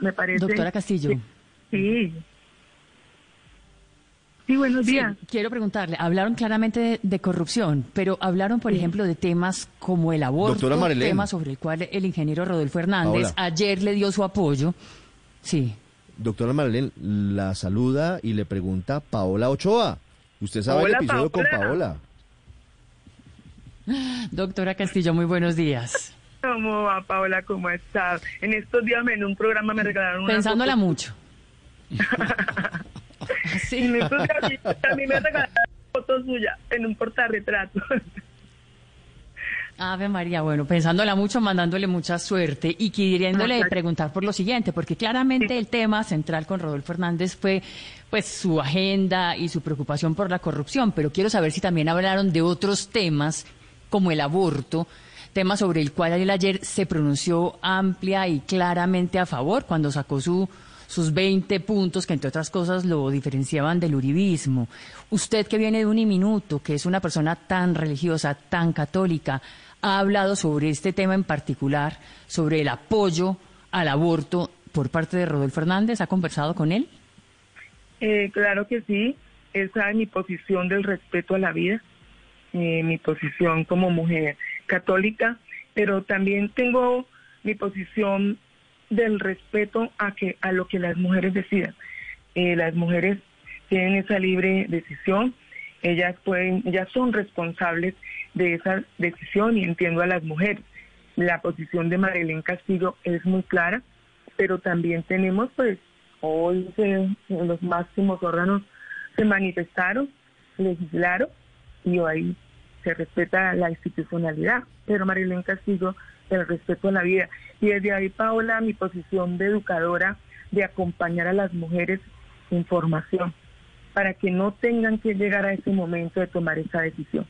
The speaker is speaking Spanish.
me parece. Doctora Castillo. Sí. Sí, buenos días. quiero preguntarle, hablaron claramente de, de corrupción, pero hablaron, por ejemplo, de temas como el aborto, tema sobre el cual el ingeniero Rodolfo Hernández ayer le dio su apoyo. Sí. Doctora Marlene, la saluda y le pregunta Paola Ochoa. Usted sabe Hola, el episodio con Paola. Paola. Doctora Castillo, muy buenos días. ¿Cómo va, Paola? ¿Cómo estás? En estos días en un programa me regalaron una Pensándola foto- mucho. Sí. En estos días mí me regalaron una foto suya en un portarretrato. Ave María, bueno, pensándola mucho, mandándole mucha suerte y queriéndole preguntar por lo siguiente, porque claramente el tema central con Rodolfo Hernández fue pues su agenda y su preocupación por la corrupción, pero quiero saber si también hablaron de otros temas como el aborto, tema sobre el cual él ayer se pronunció amplia y claramente a favor cuando sacó su sus 20 puntos que entre otras cosas lo diferenciaban del uribismo. Usted que viene de un minuto, que es una persona tan religiosa, tan católica, ha hablado sobre este tema en particular, sobre el apoyo al aborto por parte de Rodolfo Hernández, ¿ha conversado con él? Eh, claro que sí, esa es mi posición del respeto a la vida, eh, mi posición como mujer católica, pero también tengo mi posición del respeto a que a lo que las mujeres decidan. Eh, las mujeres tienen esa libre decisión, ellas pueden, ellas son responsables de esa decisión y entiendo a las mujeres. La posición de Marilén Castillo es muy clara, pero también tenemos pues hoy se- los máximos órganos se manifestaron, legislaron y hoy se respeta la institucionalidad, pero Marilén Castillo el respeto a la vida. Y desde ahí, Paola, mi posición de educadora, de acompañar a las mujeres en formación, para que no tengan que llegar a ese momento de tomar esa decisión.